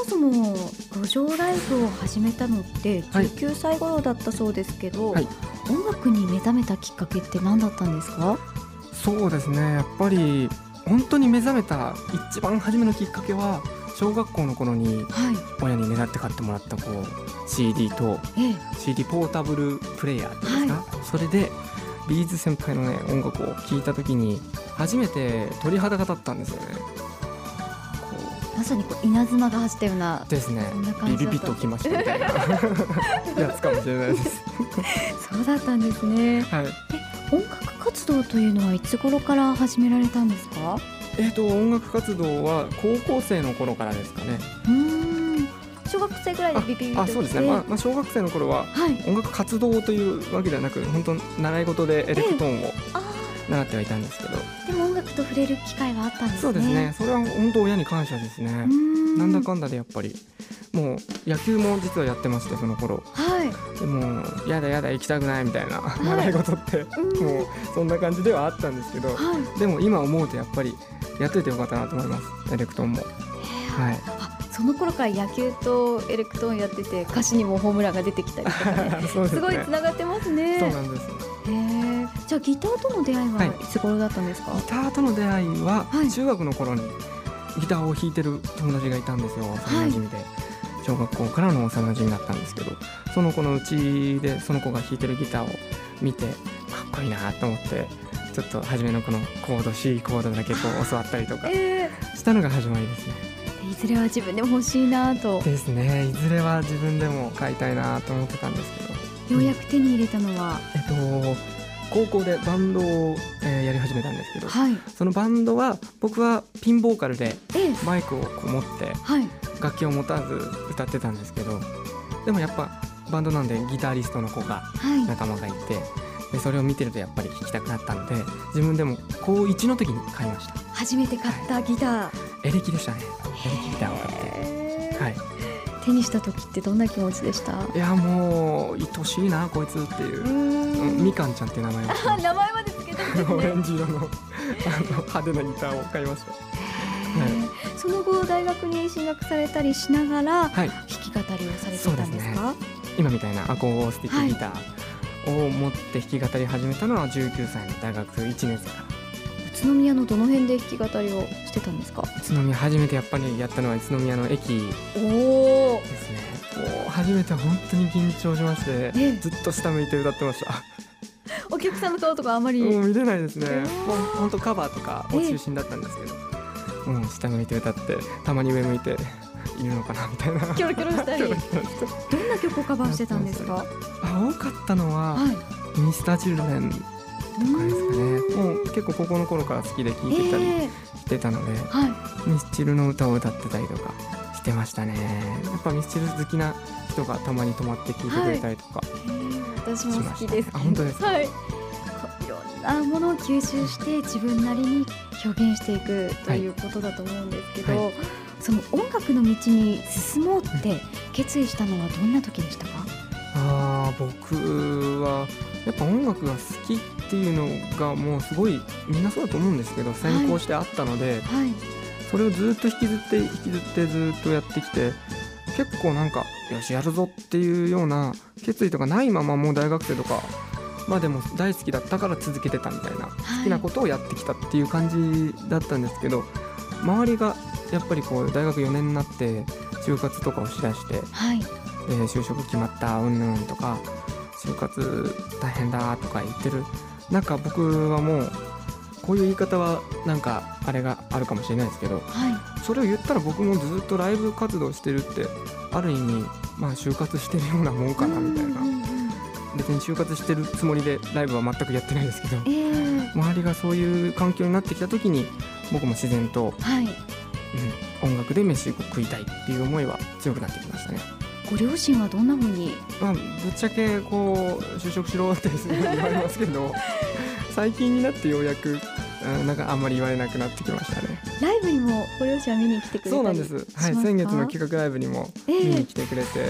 もそも路上ライブを始めたのってはい。19歳頃だったそうですけど、はい。音楽に目覚めたきっかけって何だったんですか？そうですね。やっぱり本当に目覚めた一番初めのきっかけは小学校の頃にはい。親にねだって買ってもらったこう CD とええ。CD ポータブルプレイヤーっていうんですか、それでビーズ先輩のね音楽を聴いた時に初めて鳥肌が立ったんですよね。こまさにこう稲妻が走ったようなうですね。ビビビッときましたみたいな。やつかもしれないです。そうだったんですね。はい。音楽活動というのはいつ頃から始められたんですか？えー、と音楽活動は高校生の頃からですかね。うーん。小学生ぐらいでビビビあそうですね、まあ、まあ小学生の頃ははい。音楽活動というわけではなく本当習い事でエレクトーンをあ習ってはいたんですけど、ーでも音楽と触れる機会はあったんですね。そうですね。それは本当親に感謝ですね。なんだかんだでやっぱりもう野球も実はやってましてその頃。はい。でもやだやだ行きたくないみたいな、い。習い事ってうん。もうそんな感じではあったんですけどはい。でも今思うとやっぱりやっといてよかったなと思います。エレクトーンも。はい。あその頃から野球とエレクトーンやってて歌詞にもホームランが出てきたりとかね。すね。すごいつながってますね。そうなんです。へえじゃあギターとの出会いははいいつ頃だったんですか、ギターとの出会いははい。中学の頃にギターを弾いてる友達がいたんですよ。幼馴染で、小学校からの幼馴染だったんですけどその子のうちでその子が弾いてるギターを見てかっこいいなと思ってちょっと初めのこのコード C コードだけこう教わったりとか えしたのが始まりですね。ーいずれは自分でも欲しいなと。ですね。いずれは自分でも買いたいなと思ってたんですけど。ようやく手に入れたのは？えっと高校でバンドを、えーやり始めたんですけどはい。そのバンドは僕はピンボーカルでええ。マイクをこう持ってはい。楽器を持たず歌ってたんですけどでもやっぱバンドなんでギタリストの子がはい。仲間がいてでそれを見てるとやっぱり弾きたくなったので自分でも高1の時に買いました。初めて買ったギター、エレキでしたね。エレキギターを買ってはい。手にした時ってどんな気持ちでした？いやもう愛しいなこいつっていう。みかんちゃんっていう名前をあ名前までつけてるんですた オレねンジ色のあの派手なギターを買いました。へー。その後大学に進学されたりしながらはい。弾き語りをされていたんですか？今みたいなアコースティックギターを持って弾き語り始めたのは19歳の大学1年生から宇都宮のどの辺で弾き語りをしてたんですか？宇都宮初めてやっぱりやったのは宇都宮の駅おおですね。もう初めて本当に緊張しまして、ええ。ずっと下向いて歌ってました。お客さんの顔とかあまり、見れないですね。本当カバーとかを中心だったんですけど、もう下向いて歌ってたまに上向いているのかなみたいな。キョロキョロしたり。どんな曲をカバーしてたんですか？あ多かったのは、はい。ミスターチルドレンとかですかね。もう結構高校の頃から好きで聴いてたりええ。してたので、はい。ミスチルの歌を歌ってたりとかしてましたね。やっぱミスチル好きな人がたまに泊まって聴いてくれたりとか、私も好きです。あ本当ですか？はい。なものを吸収して自分なりに表現していくということだと思うんですけど、はその音楽の道に進もうって決意したのはどんな時でしたか？あー僕はやっぱ音楽が好きっていうのがもうすごいみんなそうだと思うんですけど先行してあったので、はい。それをずっと引きずって引きずってずっとやってきて結構なんかよしやるぞっていうような決意とかないままもう大学生とかまあでも大好きだったから続けてたみたいな好きなことをやってきたっていう感じだったんですけど周りがやっぱりこう大学4年になって就活とかをしだしてはい。えー就職決まったうんぬんとか就活大変だとか言ってる。なんか僕はもうこういう言い方はなんかあれがあるかもしれないですけどはい。それを言ったら僕もずっとライブ活動してるってある意味まあ就活してるようなもんかなみたいな。別に就活してるつもりでライブは全くやってないですけどええ周りがそういう環境になってきた時に僕も自然と、はいうん、音楽で飯を食いたいっていう思いは強くなってきましたね。ご両親はどんな風に？まあ、ぶっちゃけこう就職しろって言われますけど最近になってようやくうんなんかあんまり言われなくなってきましたね。ライブにもご両親は見に来てくれそうなんです、はい、先月の企画ライブにもええ。見に来てくれて、は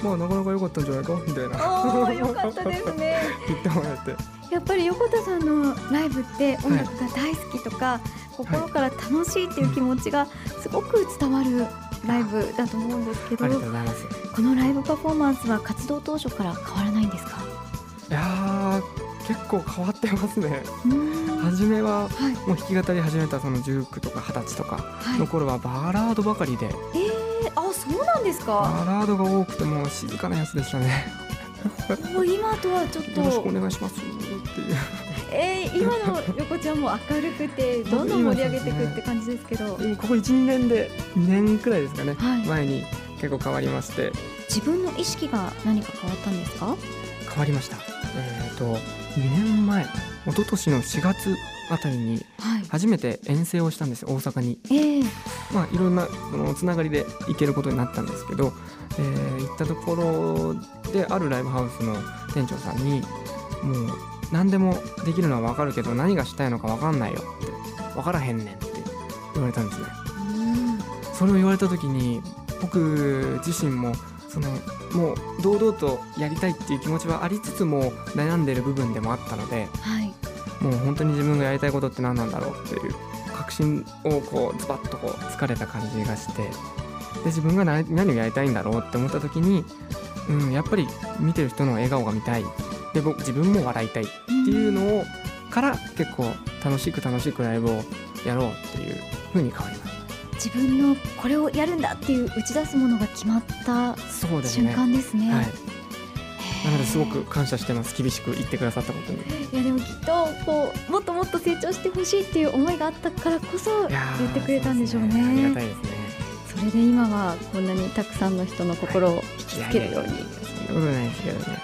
い。まあなかなか良かったんじゃないか？みたいな。おーよかったですね。言ってもらえて。やっぱり横田さんのライブって音楽が大好きとか、心から楽しいっていう気持ちがすごく伝わるライブだと思うんですけどこのライブパフォーマンスは活動当初から変わらないんですか？いやー結構変わってますね。初めははい。もう弾き語り始めたその19とか20歳とかはい。の頃はバラードばかりで、えー、あそうなんですか？バラードが多くてもう静かなやつでしたね。もう今とはちょっよろしくおと願いしますっていう。えー、今の横ちゃんも明るくて どんどん盛り上げていくって感じですけど。でもここ12年で2年くらいですかね、はい。前に結構変わりまして。自分の意識が何か変わったんですか？変わりました。えっ、と2年前一昨年の4月あたりにはい。初めて遠征をしたんですよ大阪に。えー、まあいろんなそのつながりで行けることになったんですけど、えー行ったところであるライブハウスの店長さんにもう何でもできるのは分かるけど何がしたいのか分かんないよって分からへんねんって言われたんですね。うん。それを言われた時に僕自身もそのもう堂々とやりたいっていう気持ちはありつつも悩んでる部分でもあったのではい。もう本当に自分がやりたいことって何なんだろうっていう確信をこうズバッとこう疲れた感じがしてで自分が何何をやりたいんだろうって思った時に、うん、やっぱり見てる人の笑顔が見たい。で僕自分も笑いたいっていうのをから結構楽しく楽しくライブをやろうっていう風に変わりま自分のこれをやるんだっていう打ち出すものが決まった瞬ね。間ですね。なのですごく感謝してます。厳しく言ってくださったことに。いやでもきっとこうもっともっと成長してほしいっていう思いがあったからこそ言ってくれたんでしょうそですありがね。たいですね。それで今はこんなにたくさんの人の心を引きつけるように。そんなことないですけどね